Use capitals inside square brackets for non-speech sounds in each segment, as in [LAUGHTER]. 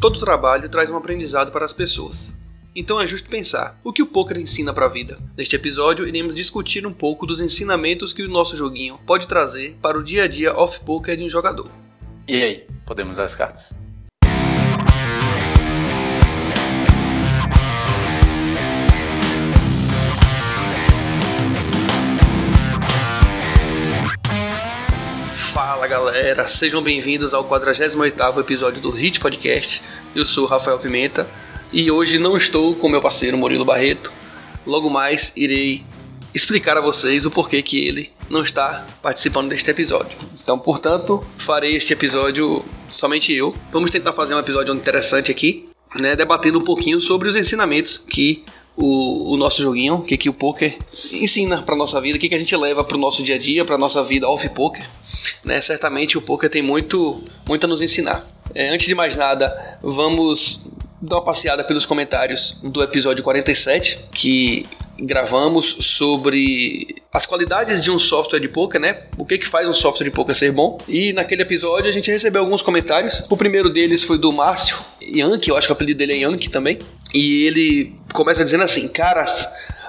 todo trabalho traz um aprendizado para as pessoas. Então é justo pensar, o que o poker ensina para a vida? Neste episódio, iremos discutir um pouco dos ensinamentos que o nosso joguinho pode trazer para o dia a dia off-poker de um jogador. E aí, podemos dar as cartas? Galera, sejam bem-vindos ao 48º episódio do Hit Podcast. Eu sou Rafael Pimenta e hoje não estou com meu parceiro Murilo Barreto. Logo mais irei explicar a vocês o porquê que ele não está participando deste episódio. Então, portanto, farei este episódio somente eu. Vamos tentar fazer um episódio interessante aqui, né, debatendo um pouquinho sobre os ensinamentos que o, o, nosso joguinho, o que, que o poker ensina para nossa vida, o que, que a gente leva para o nosso dia a dia, para nossa vida off poker. Né? Certamente o poker tem muito, muito a nos ensinar. É, antes de mais nada, vamos dar uma passeada pelos comentários do episódio 47, que gravamos sobre as qualidades de um software de poker, né? O que que faz um software de poker ser bom? E naquele episódio a gente recebeu alguns comentários. O primeiro deles foi do Márcio Yankee, eu acho que o apelido dele é Yankee também. E ele começa dizendo assim: "Caras,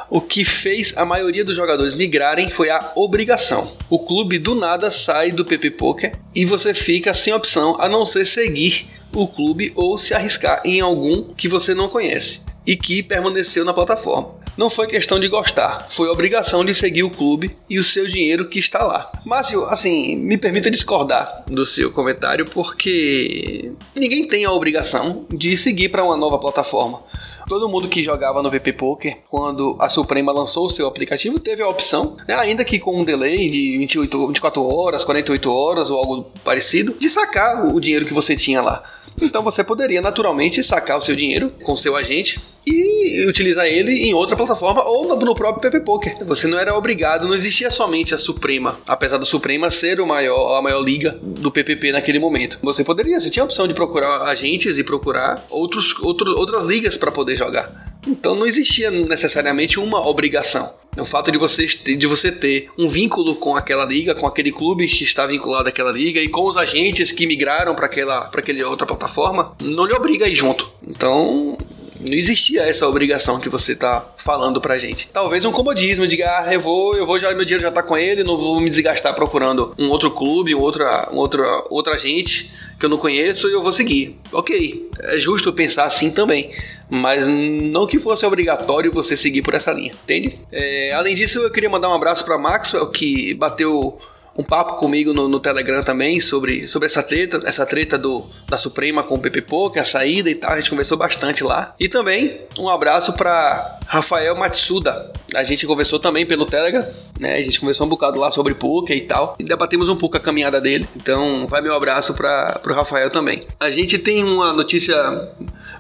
o que fez a maioria dos jogadores migrarem foi a obrigação. O clube do nada sai do PP Poker e você fica sem opção a não ser seguir o clube ou se arriscar em algum que você não conhece e que permaneceu na plataforma. Não foi questão de gostar, foi obrigação de seguir o clube e o seu dinheiro que está lá. Márcio, assim, me permita discordar do seu comentário porque ninguém tem a obrigação de seguir para uma nova plataforma. Todo mundo que jogava no VP Poker, quando a Suprema lançou o seu aplicativo, teve a opção, né, ainda que com um delay de 28, 24 horas, 48 horas ou algo parecido, de sacar o dinheiro que você tinha lá. Então você poderia naturalmente sacar o seu dinheiro com seu agente e utilizar ele em outra plataforma ou no próprio PP Poker. Você não era obrigado, não existia somente a Suprema, apesar da Suprema ser o maior, a maior liga do PPP naquele momento. Você poderia, você tinha a opção de procurar agentes e procurar outros, outro, outras ligas para poder jogar. Então não existia necessariamente uma obrigação. O fato de você, de você ter um vínculo com aquela liga, com aquele clube que está vinculado àquela liga e com os agentes que migraram para aquela, aquela outra plataforma, não lhe obriga a ir junto. Então, não existia essa obrigação que você tá falando pra gente. Talvez um comodismo, diga, ah, eu vou, eu vou já, meu dinheiro já tá com ele, não vou me desgastar procurando um outro clube, um outra, um outro, outra agente que eu não conheço e eu vou seguir. Ok, é justo pensar assim também. Mas não que fosse obrigatório você seguir por essa linha, entende? É, além disso, eu queria mandar um abraço para Maxwell, que bateu um papo comigo no, no, Telegram também sobre, sobre essa treta, essa treta do, da Suprema com o PP Poker, a saída e tal. A gente conversou bastante lá. E também um abraço para Rafael Matsuda. A gente conversou também pelo Telegram, né? A gente conversou um bocado lá sobre poker e tal. E debatemos um pouco a caminhada dele. Então, vai meu abraço para o Rafael também. A gente tem uma notícia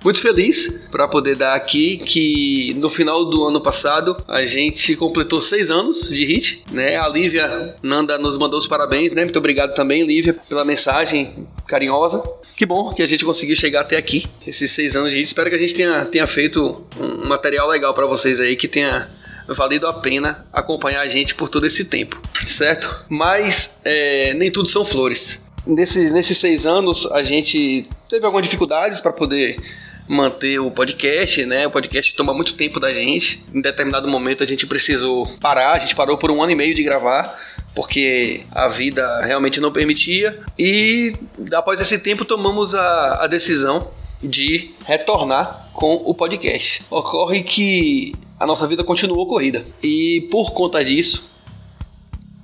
muito feliz para poder dar aqui que no final do ano passado a gente completou seis anos de hit, né? A Lívia Nanda nos mandou os parabéns, né? Muito obrigado também, Lívia, pela mensagem carinhosa. Que bom que a gente conseguiu chegar até aqui, esses seis anos de hit. Espero que a gente tenha, tenha feito um material legal para vocês aí, que tenha valido a pena acompanhar a gente por todo esse tempo, certo? Mas é, nem tudo são flores. Nesses, nesses seis anos a gente teve algumas dificuldades para poder manter o podcast, né? O podcast toma muito tempo da gente. Em determinado momento a gente precisou parar, a gente parou por um ano e meio de gravar porque a vida realmente não permitia. E após esse tempo tomamos a, a decisão de retornar com o podcast. Ocorre que a nossa vida continuou corrida e por conta disso,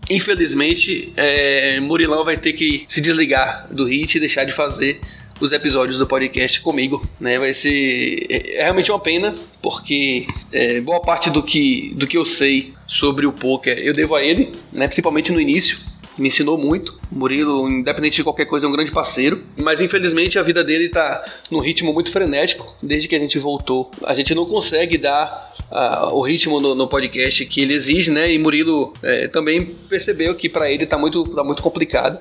infelizmente, é, Murilão vai ter que se desligar do hit e deixar de fazer os episódios do podcast comigo, né? Vai ser é, é realmente uma pena porque é, boa parte do que do que eu sei sobre o poker eu devo a ele, né? Principalmente no início, me ensinou muito. O Murilo, independente de qualquer coisa, é um grande parceiro. Mas infelizmente a vida dele tá num ritmo muito frenético desde que a gente voltou. A gente não consegue dar uh, o ritmo no, no, podcast que ele exige, né? E Murilo é, também percebeu que para ele tá muito, tá muito complicado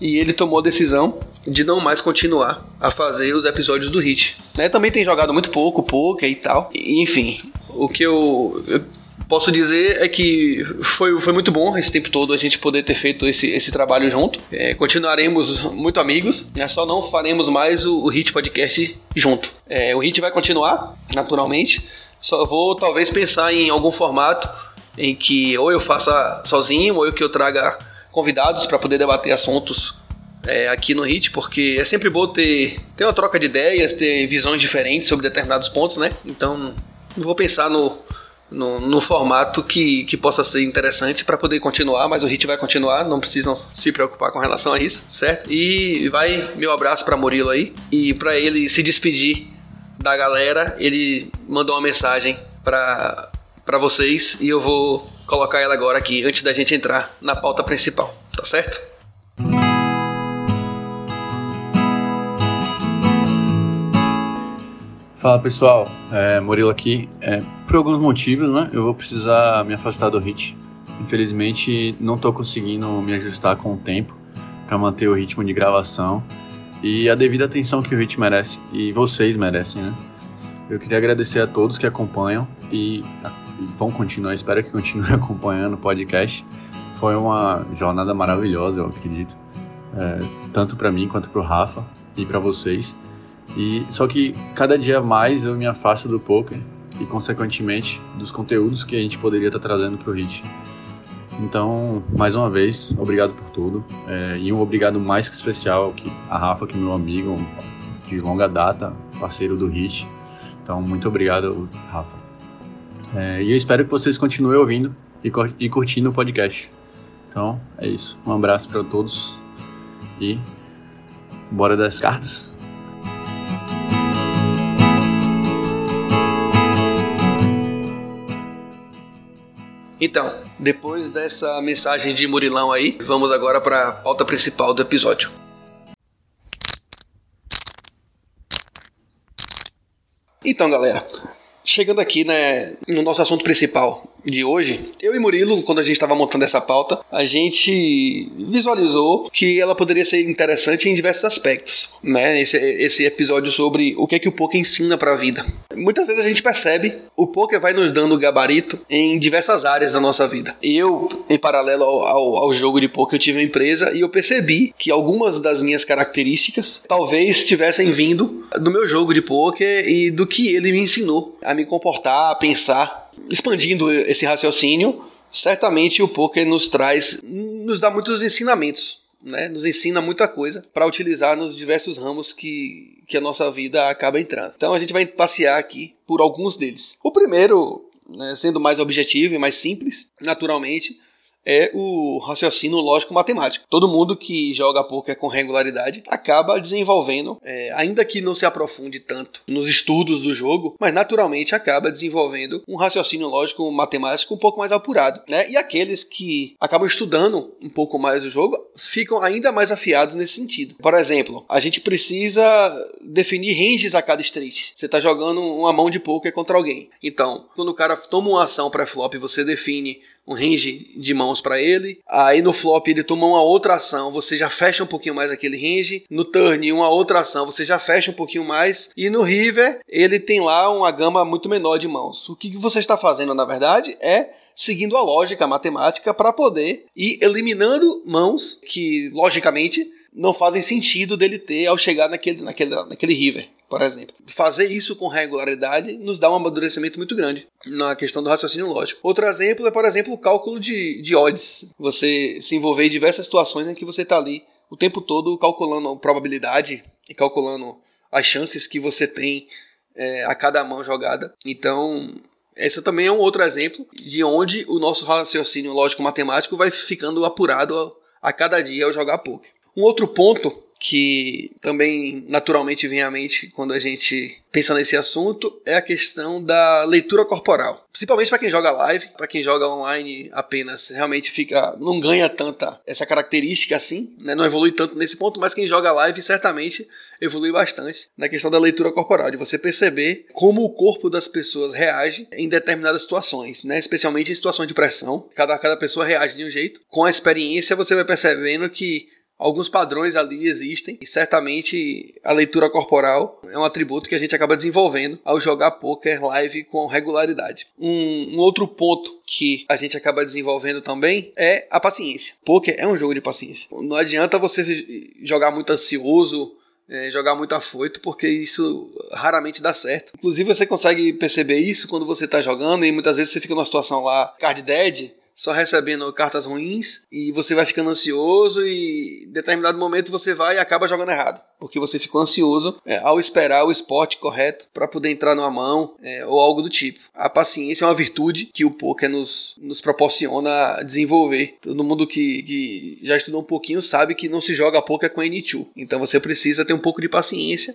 e ele tomou a decisão de não mais continuar a fazer os episódios do Hit. Né? Também tem jogado muito pouco, pouco e tal. E, enfim, o que eu, eu posso dizer é que foi, foi muito bom esse tempo todo a gente poder ter feito esse, esse trabalho junto. É, continuaremos muito amigos, né? só não faremos mais o, o Hit Podcast junto. É, o Hit vai continuar, naturalmente, só vou talvez pensar em algum formato em que ou eu faça sozinho ou eu que eu traga convidados para poder debater assuntos é, aqui no HIT, porque é sempre bom ter, ter uma troca de ideias, ter visões diferentes sobre determinados pontos, né? Então, vou pensar no, no, no, formato que, que possa ser interessante para poder continuar, mas o HIT vai continuar, não precisam se preocupar com relação a isso, certo? E vai meu abraço para Murilo aí, e para ele se despedir da galera, ele mandou uma mensagem para para vocês e eu vou colocar ela agora aqui antes da gente entrar na pauta principal, tá certo? Fala pessoal, é, Murilo aqui. É, por alguns motivos, né, eu vou precisar me afastar do HIT. Infelizmente, não estou conseguindo me ajustar com o tempo para manter o ritmo de gravação e a devida atenção que o HIT merece e vocês merecem, né? Eu queria agradecer a todos que acompanham e, e vão continuar, espero que continuem [LAUGHS] acompanhando o podcast. Foi uma jornada maravilhosa, eu acredito, é, tanto para mim quanto para o Rafa e para vocês. E só que cada dia mais eu me afasto do poker e consequentemente dos conteúdos que a gente poderia estar trazendo para o Hit. Então, mais uma vez, obrigado por tudo. É, e um obrigado mais que especial que a Rafa, que é meu amigo de longa data, parceiro do Hit. Então, muito obrigado, Rafa. É, e eu espero que vocês continuem ouvindo e, e curtindo o podcast. Então, é isso. Um abraço para todos e bora das cartas. Então, depois dessa mensagem de Murilão aí, vamos agora para a pauta principal do episódio. Então, galera, chegando aqui né, no nosso assunto principal, de hoje, eu e Murilo, quando a gente estava montando essa pauta, a gente visualizou que ela poderia ser interessante em diversos aspectos, né? Esse, esse episódio sobre o que é que o poker ensina para a vida. Muitas vezes a gente percebe o poker vai nos dando gabarito em diversas áreas da nossa vida. Eu, em paralelo ao, ao, ao jogo de poker, eu tive uma empresa e eu percebi que algumas das minhas características talvez tivessem vindo do meu jogo de poker e do que ele me ensinou a me comportar, a pensar expandindo esse raciocínio, certamente o poker nos traz, nos dá muitos ensinamentos, né? Nos ensina muita coisa para utilizar nos diversos ramos que, que a nossa vida acaba entrando. Então a gente vai passear aqui por alguns deles. O primeiro, né, sendo mais objetivo e mais simples, naturalmente, é o raciocínio lógico-matemático. Todo mundo que joga poker com regularidade acaba desenvolvendo, é, ainda que não se aprofunde tanto nos estudos do jogo, mas naturalmente acaba desenvolvendo um raciocínio lógico-matemático um pouco mais apurado. Né? E aqueles que acabam estudando um pouco mais o jogo ficam ainda mais afiados nesse sentido. Por exemplo, a gente precisa definir ranges a cada street. Você está jogando uma mão de poker contra alguém. Então, quando o cara toma uma ação pré-flop, você define um range de mãos para ele. Aí no flop ele toma uma outra ação, você já fecha um pouquinho mais aquele range. No turn, uma outra ação, você já fecha um pouquinho mais. E no river, ele tem lá uma gama muito menor de mãos. O que você está fazendo, na verdade, é seguindo a lógica a matemática para poder ir eliminando mãos que, logicamente, não fazem sentido dele ter ao chegar naquele, naquele, naquele river por exemplo. Fazer isso com regularidade nos dá um amadurecimento muito grande na questão do raciocínio lógico. Outro exemplo é, por exemplo, o cálculo de, de odds. Você se envolver em diversas situações em que você está ali o tempo todo calculando probabilidade e calculando as chances que você tem é, a cada mão jogada. Então, esse também é um outro exemplo de onde o nosso raciocínio lógico-matemático vai ficando apurado a, a cada dia ao jogar poker. Um outro ponto que também naturalmente vem à mente quando a gente pensa nesse assunto é a questão da leitura corporal. Principalmente para quem joga live, para quem joga online apenas, realmente fica não ganha tanta essa característica assim, né? Não evolui tanto nesse ponto, mas quem joga live certamente evolui bastante na questão da leitura corporal, de você perceber como o corpo das pessoas reage em determinadas situações, né? Especialmente em situações de pressão. Cada cada pessoa reage de um jeito. Com a experiência você vai percebendo que alguns padrões ali existem e certamente a leitura corporal é um atributo que a gente acaba desenvolvendo ao jogar poker live com regularidade. Um, um, outro ponto que a gente acaba desenvolvendo também é a paciência. Poker é um jogo de paciência. Não adianta você jogar muito ansioso. É, jogar muito afoito, porque isso raramente dá certo. Inclusive, você consegue perceber isso quando você está jogando, e muitas vezes você fica numa situação lá, card dead, só recebendo cartas ruins e você vai ficando ansioso e em determinado momento você vai e acaba jogando errado. Porque você ficou ansioso é, ao esperar o esporte correto para poder entrar numa mão é, ou algo do tipo. A paciência é uma virtude que o poker nos, nos proporciona desenvolver. Todo mundo que, que já estudou um pouquinho sabe que não se joga poker com N2. Então você precisa ter um pouco de paciência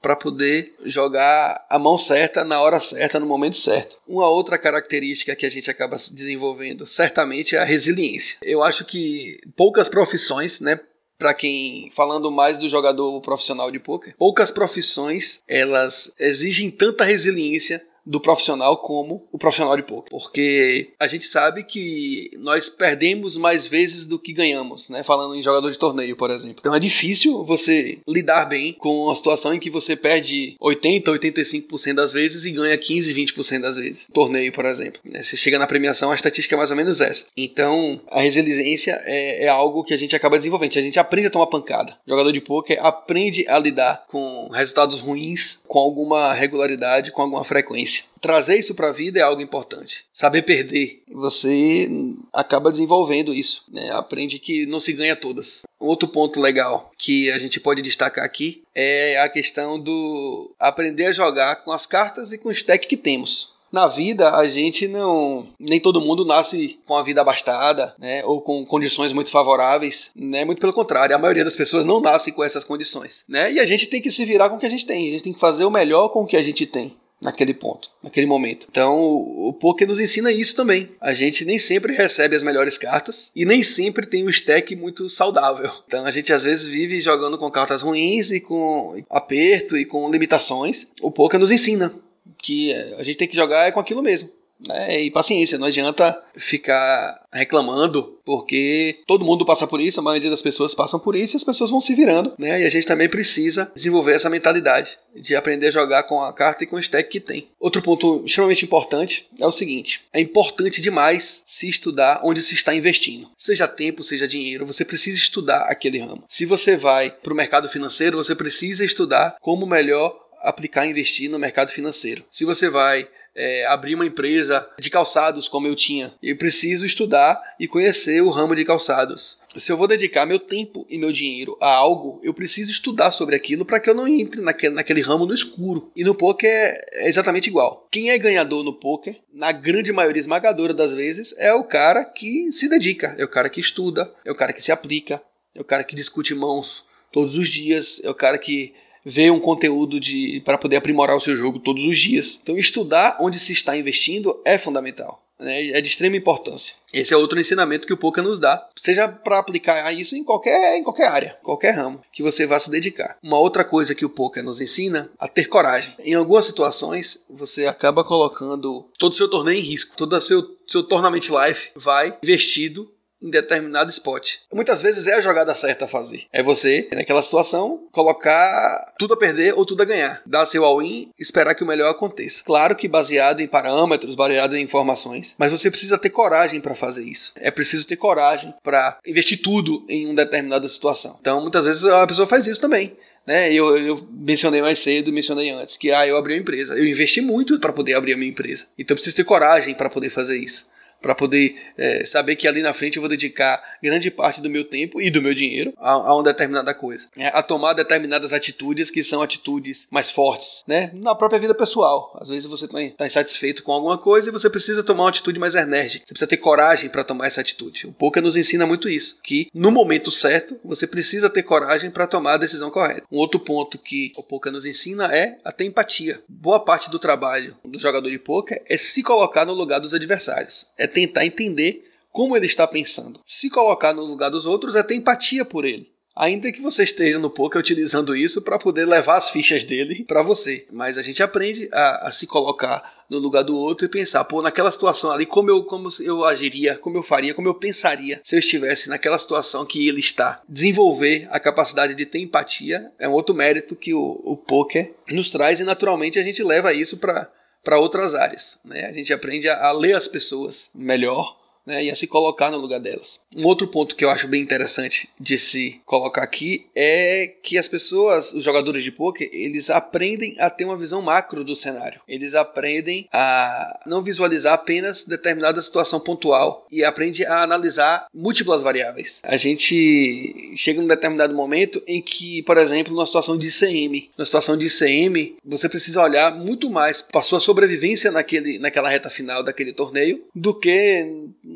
para poder jogar a mão certa na hora certa, no momento certo. Uma outra característica que a gente acaba desenvolvendo certamente é a resiliência. Eu acho que poucas profissões, né, para quem falando mais do jogador profissional de poker, poucas profissões elas exigem tanta resiliência do profissional como o profissional de poker. Porque a gente sabe que nós perdemos mais vezes do que ganhamos, né? Falando em jogador de torneio, por exemplo. Então é difícil você lidar bem com uma situação em que você perde 80, 85% das vezes e ganha 15, 20% das vezes. Torneio, por exemplo. Né? Você chega na premiação, a estatística é mais ou menos essa. Então, a resiliência é, é algo que a gente acaba desenvolvendo. A gente aprende a tomar pancada. O jogador de poker aprende a lidar com resultados ruins com alguma regularidade, com alguma frequência trazer isso para a vida é algo importante. Saber perder, você acaba desenvolvendo isso, né? aprende que não se ganha todas. Outro ponto legal que a gente pode destacar aqui é a questão do aprender a jogar com as cartas e com o stack que temos. Na vida, a gente não. Nem todo mundo nasce com a vida abastada, né? Ou com condições muito favoráveis, né? Muito pelo contrário, a maioria das pessoas não nasce com essas condições, né? E a gente tem que se virar com o que a gente tem. A gente tem que fazer o melhor com o que a gente tem naquele ponto, naquele momento. Então, o poker nos ensina isso também. A gente nem sempre recebe as melhores cartas e nem sempre tem um stack muito saudável. Então, a gente às vezes vive jogando com cartas ruins e com aperto e com limitações. O poker nos ensina que a gente tem que jogar é com aquilo mesmo. Né? E paciência, não adianta ficar reclamando, porque todo mundo passa por isso, a maioria das pessoas passam por isso e as pessoas vão se virando, né? E a gente também precisa desenvolver essa mentalidade de aprender a jogar com a carta e com o stack que tem. Outro ponto extremamente importante é o seguinte: é importante demais se estudar onde se está investindo. Seja tempo, seja dinheiro, você precisa estudar aquele ramo. Se você vai para o mercado financeiro, você precisa estudar como melhor aplicar e investir no mercado financeiro. Se você vai é, abrir uma empresa de calçados como eu tinha. Eu preciso estudar e conhecer o ramo de calçados. Se eu vou dedicar meu tempo e meu dinheiro a algo, eu preciso estudar sobre aquilo para que eu não entre naquele, naquele ramo no escuro. E no poker é exatamente igual. Quem é ganhador no poker, na grande maioria esmagadora das vezes, é o cara que se dedica, é o cara que estuda, é o cara que se aplica, é o cara que discute mãos todos os dias, é o cara que ver um conteúdo de para poder aprimorar o seu jogo todos os dias. Então, estudar onde se está investindo é fundamental. Né? É de extrema importância. Esse é outro ensinamento que o poker nos dá, seja para aplicar isso em qualquer, em qualquer área, qualquer ramo que você vá se dedicar. Uma outra coisa que o poker nos ensina a ter coragem. Em algumas situações, você acaba colocando todo o seu torneio em risco, todo o seu, seu tournament life vai investido em determinado spot. Muitas vezes é a jogada certa a fazer. É você, naquela situação, colocar tudo a perder ou tudo a ganhar. Dar seu all-in esperar que o melhor aconteça. Claro que baseado em parâmetros, baseado em informações, mas você precisa ter coragem para fazer isso. É preciso ter coragem para investir tudo em uma determinada situação. Então, muitas vezes a pessoa faz isso também. Né? Eu, eu mencionei mais cedo, mencionei antes, que ah, eu abri uma empresa. Eu investi muito para poder abrir a minha empresa. Então eu preciso ter coragem para poder fazer isso para poder é, saber que ali na frente eu vou dedicar grande parte do meu tempo e do meu dinheiro a, a uma determinada coisa, é, a tomar determinadas atitudes que são atitudes mais fortes, né? Na própria vida pessoal, às vezes você está tá insatisfeito com alguma coisa e você precisa tomar uma atitude mais enérgica, você precisa ter coragem para tomar essa atitude. O poker nos ensina muito isso, que no momento certo você precisa ter coragem para tomar a decisão correta. Um outro ponto que o poker nos ensina é a ter empatia. Boa parte do trabalho do jogador de poker é se colocar no lugar dos adversários, é tentar entender como ele está pensando. Se colocar no lugar dos outros é ter empatia por ele. Ainda que você esteja no poker utilizando isso para poder levar as fichas dele para você. Mas a gente aprende a, a, se colocar no lugar do outro e pensar, pô, naquela situação ali, como eu, como eu agiria, como eu faria, como eu pensaria se eu estivesse naquela situação que ele está. Desenvolver a capacidade de ter empatia é um outro mérito que o, o poker nos traz e naturalmente a gente leva isso para para outras áreas. Né? A gente aprende a, a ler as pessoas melhor né, e a se colocar no lugar delas. Um outro ponto que eu acho bem interessante de se colocar aqui é que as pessoas, os jogadores de poker, eles aprendem a ter uma visão macro do cenário. Eles aprendem a não visualizar apenas determinada situação pontual e aprende a analisar múltiplas variáveis. A gente chega num determinado momento em que, por exemplo, numa situação de ICM, na situação de ICM, você precisa olhar muito mais para sua sobrevivência naquele, naquela reta final daquele torneio do que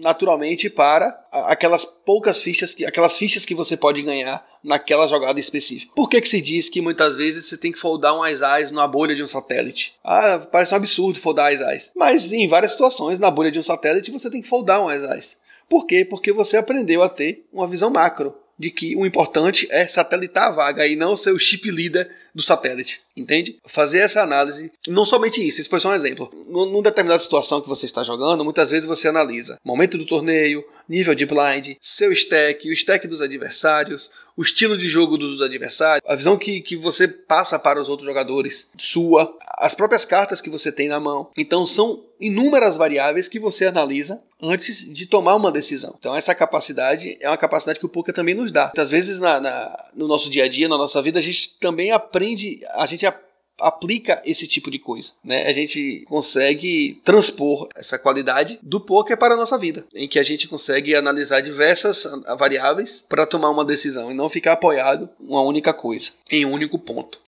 naturalmente para aquelas poucas fichas que aquelas fichas que você pode ganhar naquela jogada específica. Por que, que se diz que muitas vezes você tem que foldar um Ais na bolha de um satélite? Ah, parece um absurdo foldar Ais Mas em várias situações, na bolha de um satélite, você tem que foldar um Ais Por quê? Porque você aprendeu a ter uma visão macro de que o importante é satelitar a vaga e não ser o chip leader do satélite, entende? Fazer essa análise, não somente isso, isso foi só um exemplo. Numa determinada situação que você está jogando, muitas vezes você analisa momento do torneio, nível de blind, seu stack, o stack dos adversários, o estilo de jogo dos adversários, a visão que, que você passa para os outros jogadores, sua, as próprias cartas que você tem na mão. Então são inúmeras variáveis que você analisa antes de tomar uma decisão. Então essa capacidade é uma capacidade que o poker também nos dá. Muitas vezes na, na, no nosso dia a dia, na nossa vida, a gente também aprende, a gente aplica esse tipo de coisa, né? A gente consegue transpor essa qualidade do poker para a nossa vida, em que a gente consegue analisar diversas variáveis para tomar uma decisão e não ficar apoiado em uma única coisa, em um único ponto.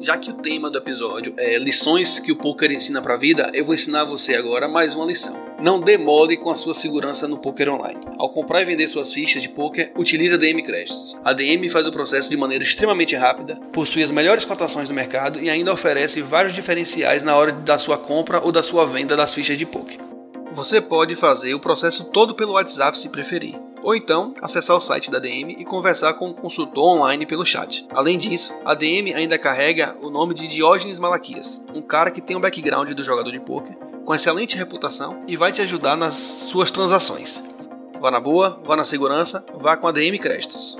Já que o tema do episódio é lições que o poker ensina para a vida, eu vou ensinar você agora mais uma lição. Não demore com a sua segurança no poker online. Ao comprar e vender suas fichas de poker, utilize a DM Créditos. A DM faz o processo de maneira extremamente rápida, possui as melhores cotações do mercado e ainda oferece vários diferenciais na hora da sua compra ou da sua venda das fichas de poker. Você pode fazer o processo todo pelo WhatsApp se preferir ou então acessar o site da DM e conversar com o consultor online pelo chat. Além disso, a DM ainda carrega o nome de Diógenes Malaquias, um cara que tem um background do jogador de poker, com excelente reputação e vai te ajudar nas suas transações. Vá na boa, vá na segurança, vá com a DM Créditos.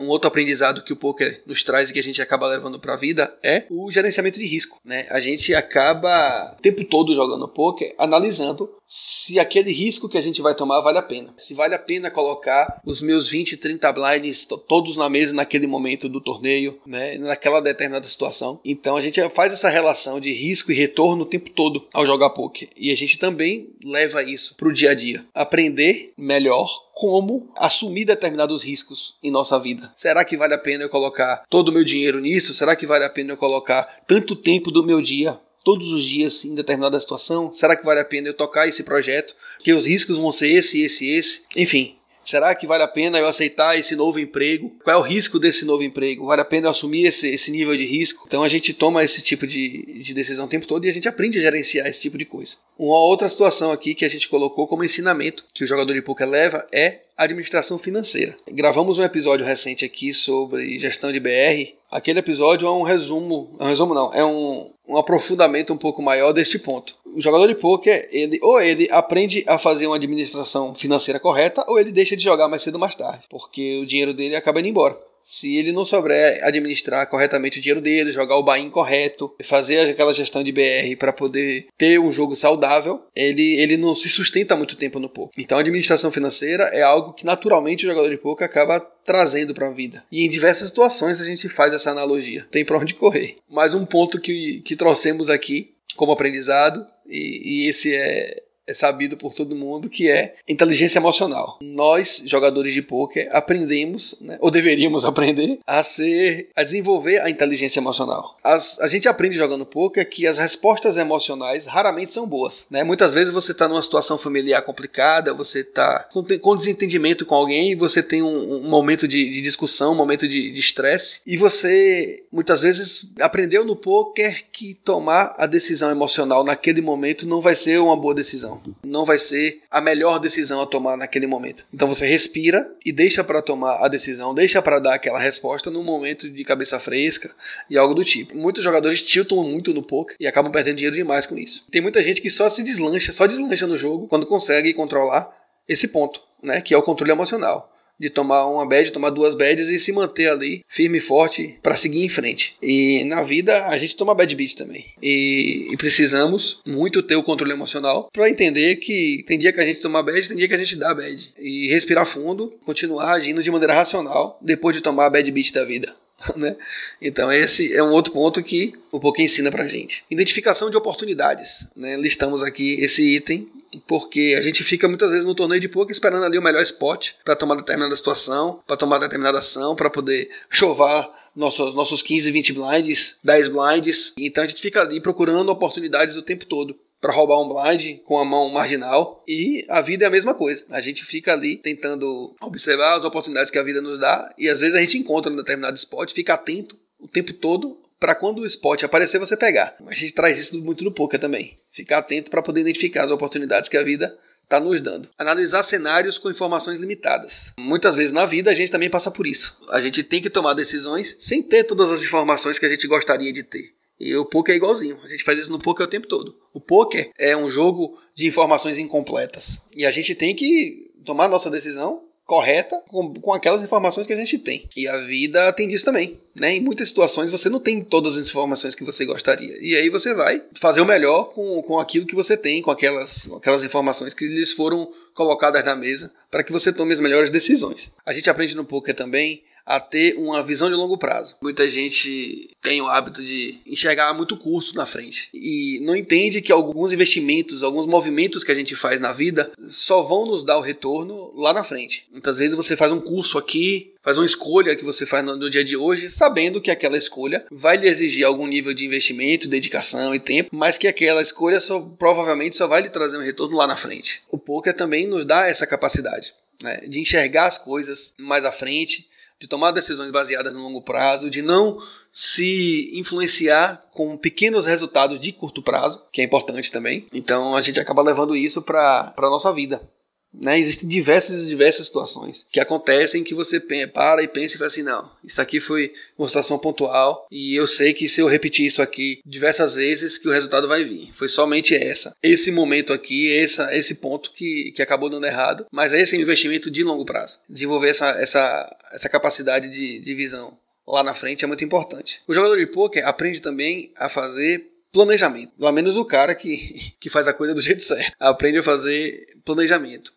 Um outro aprendizado que o poker nos traz e que a gente acaba levando para a vida é o gerenciamento de risco, né? A gente acaba o tempo todo jogando poker analisando se aquele risco que a gente vai tomar vale a pena. Se vale a pena colocar os meus 20, 30 blinds todos na mesa naquele momento do torneio, né? Naquela determinada situação. Então a gente faz essa relação de risco e retorno o tempo todo ao jogar poker. E a gente também leva isso para o dia a dia. Aprender melhor como assumir determinados riscos em nossa vida. Será que vale a pena eu colocar todo o meu dinheiro nisso? Será que vale a pena eu colocar tanto tempo do meu dia todos os dias em determinada situação? Será que vale a pena eu tocar esse projeto? Que os riscos vão ser esse, esse, esse. Enfim, Será que vale a pena eu aceitar esse novo emprego? Qual é o risco desse novo emprego? Vale a pena eu assumir esse, esse nível de risco? Então a gente toma esse tipo de, de decisão o tempo todo e a gente aprende a gerenciar esse tipo de coisa. Uma outra situação aqui que a gente colocou como ensinamento que o jogador de poker leva é administração financeira. Gravamos um episódio recente aqui sobre gestão de BR. Aquele episódio é um resumo, é um resumo não, é um, um aprofundamento um pouco maior deste ponto. O jogador de poker, ele ou ele aprende a fazer uma administração financeira correta ou ele deixa de jogar mais cedo ou mais tarde, porque o dinheiro dele acaba indo embora se ele não souber administrar corretamente o dinheiro dele, jogar o buy correto, fazer aquela gestão de BR para poder ter um jogo saudável, ele, ele não se sustenta muito tempo no poker. Então a administração financeira é algo que naturalmente o jogador de poker acaba trazendo para a vida. E em diversas situações a gente faz essa analogia. Tem para onde correr. Mais um ponto que, que trouxemos aqui como aprendizado, e, e esse é é sabido por todo mundo que é inteligência emocional. Nós, jogadores de poker, aprendemos, né, ou deveríamos [LAUGHS] aprender, a ser, a desenvolver a inteligência emocional. As, a gente aprende jogando poker que as respostas emocionais raramente são boas. Né? Muitas vezes você está numa situação familiar complicada, você está com, com, desentendimento com alguém, você tem um, um momento de, de, discussão, um momento de estresse, e você muitas vezes aprendeu no poker que tomar a decisão emocional naquele momento não vai ser uma boa decisão não vai ser a melhor decisão a tomar naquele momento. Então você respira e deixa para tomar a decisão, deixa para dar aquela resposta no momento de cabeça fresca e algo do tipo. Muitos jogadores tiltam muito no poker e acabam perdendo dinheiro demais com isso. Tem muita gente que só se deslancha, só deslancha no jogo quando consegue controlar esse ponto, né, que é o controle emocional de tomar uma bad, tomar duas bads e se manter ali firme e forte para seguir em frente. E na vida a gente toma bad beat também. E, e precisamos muito ter o controle emocional para entender que tem dia que a gente toma bad, tem dia que a gente dá bad. E respirar fundo, continuar agindo de maneira racional depois de tomar a bad beat da vida. [LAUGHS] Né? Então esse é um outro ponto que o Poké ensina pra gente. Identificação de oportunidades. Né? Listamos aqui esse item porque a gente fica muitas vezes no torneio de poker esperando ali o melhor spot para tomar determinada situação, para tomar determinada ação, para poder chovar nossos, nossos 15, 20 blinds, 10 blinds. Então a gente fica ali procurando oportunidades o tempo todo para roubar um blind com a mão marginal e a vida é a mesma coisa. A gente fica ali tentando observar as oportunidades que a vida nos dá e às vezes a gente encontra um determinado spot, fica atento o tempo todo para quando o spot aparecer você pegar. A gente traz isso muito no poker também. Ficar atento para poder identificar as oportunidades que a vida está nos dando. Analisar cenários com informações limitadas. Muitas vezes na vida a gente também passa por isso. A gente tem que tomar decisões sem ter todas as informações que a gente gostaria de ter. E o poker é igualzinho. A gente faz isso no poker o tempo todo. O poker é um jogo de informações incompletas. E a gente tem que tomar nossa decisão correta com, com aquelas informações que a gente tem. E a vida tem disso também. Né? Em muitas situações você não tem todas as informações que você gostaria. E aí você vai fazer o melhor com, com aquilo que você tem, com aquelas, aquelas informações que lhes foram colocadas na mesa para que você tome as melhores decisões. A gente aprende no poker também a ter uma visão de longo prazo. Muita gente tem o hábito de enxergar muito curto na frente e não entende que alguns investimentos, alguns movimentos que a gente faz na vida só vão nos dar o retorno lá na frente. Muitas vezes você faz um curso aqui, faz uma escolha que você faz no, dia de hoje, sabendo que aquela escolha vai lhe exigir algum nível de investimento, dedicação e tempo, mas que aquela escolha só, provavelmente só vai lhe trazer um retorno lá na frente. O poker também nos dá essa capacidade. Né, de enxergar as coisas mais à frente, de tomar decisões baseadas no longo prazo, de não se influenciar com pequenos resultados de curto prazo, que é importante também. Então a gente acaba levando isso para a nossa vida. Né? Existem diversas diversas situações que acontecem que você para e pensa e fala assim: não, isso aqui foi uma situação pontual e eu sei que se eu repetir isso aqui diversas vezes, que o resultado vai vir. Foi somente essa, esse momento aqui, essa, esse ponto que, que acabou dando errado, mas é um investimento de longo prazo. Desenvolver essa, essa, essa capacidade de, de visão lá na frente é muito importante. O jogador de poker aprende também a fazer planejamento. Pelo menos o cara que, que faz a coisa do jeito certo. Aprende a fazer planejamento.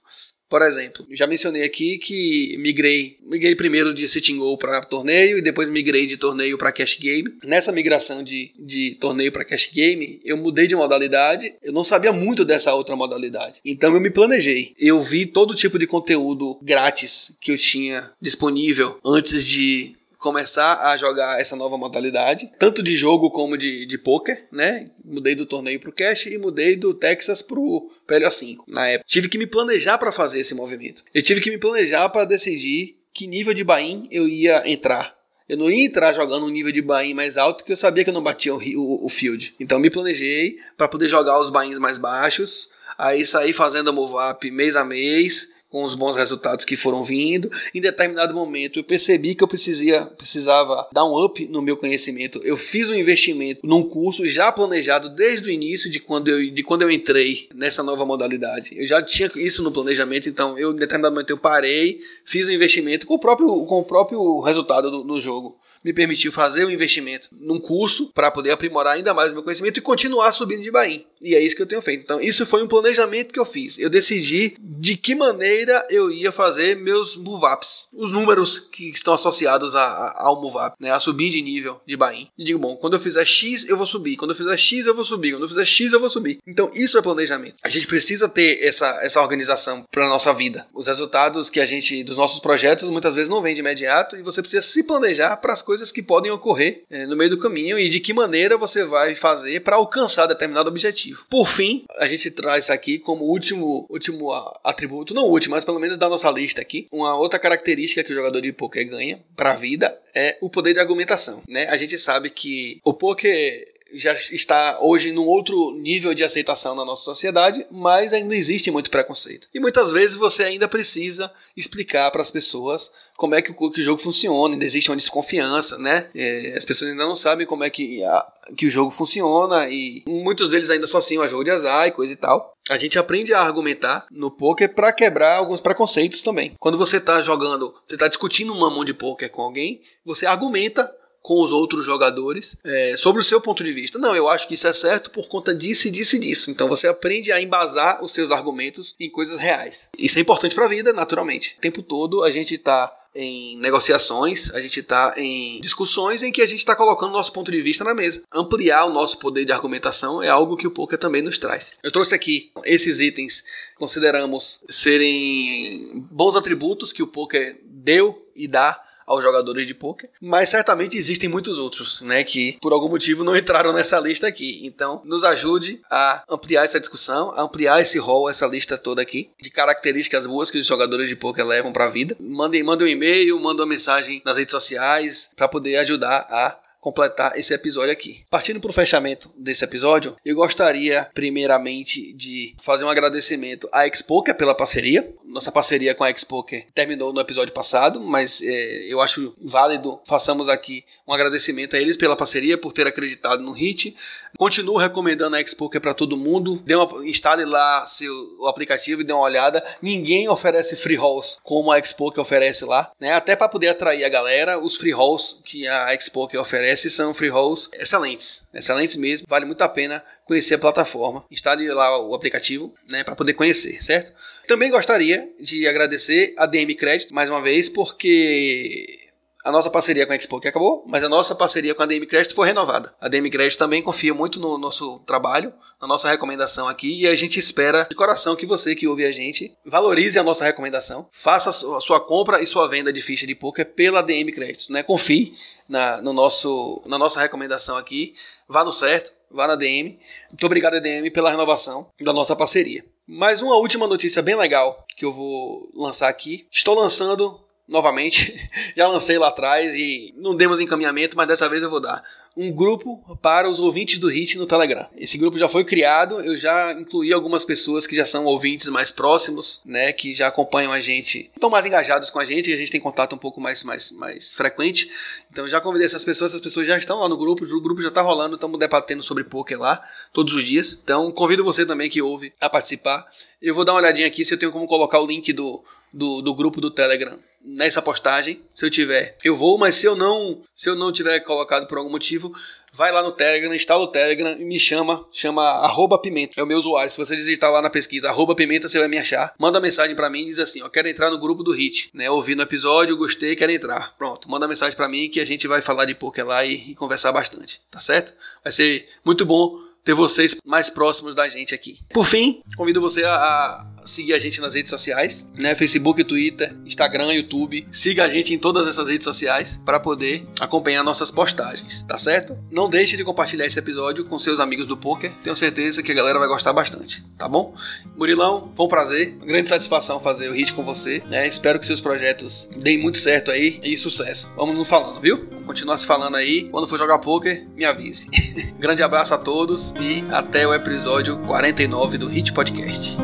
Por exemplo, já mencionei aqui que migrei, migrei primeiro de Sitting Go para torneio e depois migrei de torneio para cash game. Nessa migração de, de torneio para cash game, eu mudei de modalidade. Eu não sabia muito dessa outra modalidade. Então eu me planejei. Eu vi todo tipo de conteúdo grátis que eu tinha disponível antes de começar a jogar essa nova modalidade, tanto de jogo como de, de poker, né? Mudei do torneio pro cash e mudei do Texas pro PLO5 na época. Tive que me planejar para fazer esse movimento. Eu tive que me planejar para decidir que nível de buy eu ia entrar. Eu não ia entrar jogando um nível de buy mais alto que eu sabia que eu não batia o, o, o field. Então me planejei para poder jogar os buy mais baixos, aí sair fazendo move up mês a mês com os bons resultados que foram vindo. Em determinado momento eu percebi que eu precisaria, precisava dar um up no meu conhecimento. Eu fiz um investimento num curso já planejado desde o início de quando eu, de quando eu entrei nessa nova modalidade. Eu já tinha isso no planejamento, então eu em determinado momento eu parei, fiz um investimento com o próprio, com o próprio resultado do, do jogo me permitiu fazer um investimento num curso para poder aprimorar ainda mais o meu conhecimento e continuar subindo de Bahia. E é isso que eu tenho feito. Então, isso foi um planejamento que eu fiz. Eu decidi de que maneira eu ia fazer meus MUVAPs, os números que estão associados a, a, ao MUVAP, né, a subir de nível de Bahia. E digo, bom, quando eu fizer X, eu vou subir. Quando eu fizer X, eu vou subir. Quando eu fizer X, eu vou subir. Então, isso é planejamento. A gente precisa ter essa, essa organização para nossa vida. Os resultados que a gente, dos nossos projetos, muitas vezes não vêm de imediato e você precisa se planejar para as coisas que podem ocorrer é, no meio do caminho e de que maneira você vai fazer para alcançar determinado objetivo. Por fim, a gente traz aqui como último, último atributo, não último, mas pelo menos da nossa lista aqui, uma outra característica que o jogador de poker ganha para a vida é o poder de argumentação, né? A gente sabe que o poker já está hoje num outro nível de aceitação na nossa sociedade, mas ainda existe muito preconceito. E muitas vezes você ainda precisa explicar para as pessoas como é que o, que o, jogo funciona, ainda existe uma desconfiança, né? É, as pessoas ainda não sabem como é que, a, que o jogo funciona e muitos deles ainda associam a jogo de azar e coisa e tal. A gente aprende a argumentar no poker para quebrar alguns preconceitos também. Quando você está jogando, você está discutindo uma mão de poker com alguém, você argumenta com os outros jogadores é, sobre o seu ponto de vista. Não, eu acho que isso é certo por conta disso e disso e disso. Então você aprende a embasar os seus argumentos em coisas reais. Isso é importante para a vida, naturalmente. O tempo todo a gente está em negociações, a gente está em discussões em que a gente está colocando nosso ponto de vista na mesa. Ampliar o nosso poder de argumentação é algo que o poker também nos traz. Eu trouxe aqui esses itens consideramos serem bons atributos que o poker deu e dá aos jogadores de poker, mas certamente existem muitos outros, né, que por algum motivo não entraram nessa lista aqui. Então, nos ajude a ampliar essa discussão, a ampliar esse rol, essa lista toda aqui de características boas que os jogadores de poker levam para a vida. Mandem, mandem um e-mail, mandem uma mensagem nas redes sociais para poder ajudar a completar esse episódio aqui. Partindo para o fechamento desse episódio, eu gostaria primeiramente de fazer um agradecimento à Expoker pela parceria. Nossa parceria com a Expoker terminou no episódio passado, mas é, eu acho válido façamos aqui um agradecimento a eles pela parceria, por ter acreditado no HIT. Continuo recomendando a Expoker para todo mundo. Dê uma, instale lá seu, o aplicativo e dê uma olhada. Ninguém oferece free rolls como a Expoker oferece lá, né? Até para poder atrair a galera, os free rolls que a Expoker oferece são free rolls excelentes, excelentes mesmo. Vale muito a pena conhecer a plataforma. Instale lá o aplicativo, né, para poder conhecer, certo? Também gostaria de agradecer a DM Credit mais uma vez, porque a nossa parceria com a Expo que acabou, mas a nossa parceria com a DM Credit foi renovada. A DM Credit também confia muito no nosso trabalho, na nossa recomendação aqui, e a gente espera de coração que você que ouve a gente valorize a nossa recomendação, faça a sua compra e sua venda de ficha de poker pela DM Credit, né? Confie na, no nosso, na nossa recomendação aqui, vá no certo, vá na DM. Muito obrigado, DM, pela renovação da nossa parceria. Mais uma última notícia bem legal que eu vou lançar aqui. Estou lançando novamente. [LAUGHS] Já lancei lá atrás e não demos encaminhamento, mas dessa vez eu vou dar. Um grupo para os ouvintes do HIT no Telegram. Esse grupo já foi criado, eu já incluí algumas pessoas que já são ouvintes mais próximos, né, que já acompanham a gente, estão mais engajados com a gente, a gente tem contato um pouco mais, mais, mais frequente. Então já convidei essas pessoas, essas pessoas já estão lá no grupo, o grupo já está rolando, estamos debatendo sobre poker lá todos os dias. Então convido você também que ouve a participar. Eu vou dar uma olhadinha aqui se eu tenho como colocar o link do, do, do grupo do Telegram nessa postagem. Se eu tiver, eu vou, mas se eu não, se eu não tiver colocado por algum motivo, vai lá no Telegram, instala o Telegram e me chama, chama arroba pimenta, é o meu usuário. Se você digitar lá na pesquisa arroba pimenta, você vai me achar. Manda mensagem para mim e diz assim, ó, quero entrar no grupo do Hit, né? Ouvi no episódio, gostei, quero entrar. Pronto, manda mensagem para mim que a gente vai falar de poker lá e, e conversar bastante, tá certo? Vai ser muito bom ter vocês mais próximos da gente aqui. Por fim, convido você a, seguir a gente nas redes sociais, né? Facebook, Twitter, Instagram, YouTube. Siga a gente em todas essas redes sociais para poder acompanhar nossas postagens, tá certo? Não deixe de compartilhar esse episódio com seus amigos do poker. Tenho certeza que a galera vai gostar bastante, tá bom? Murilão, foi um prazer, uma grande satisfação fazer o hit com você. Né? Espero que seus projetos deem muito certo aí e sucesso. Vamos nos falando, viu? Vamos continuar se falando aí. Quando for jogar poker, me avise. [LAUGHS] grande abraço a todos e até o episódio 49 do Hit Podcast.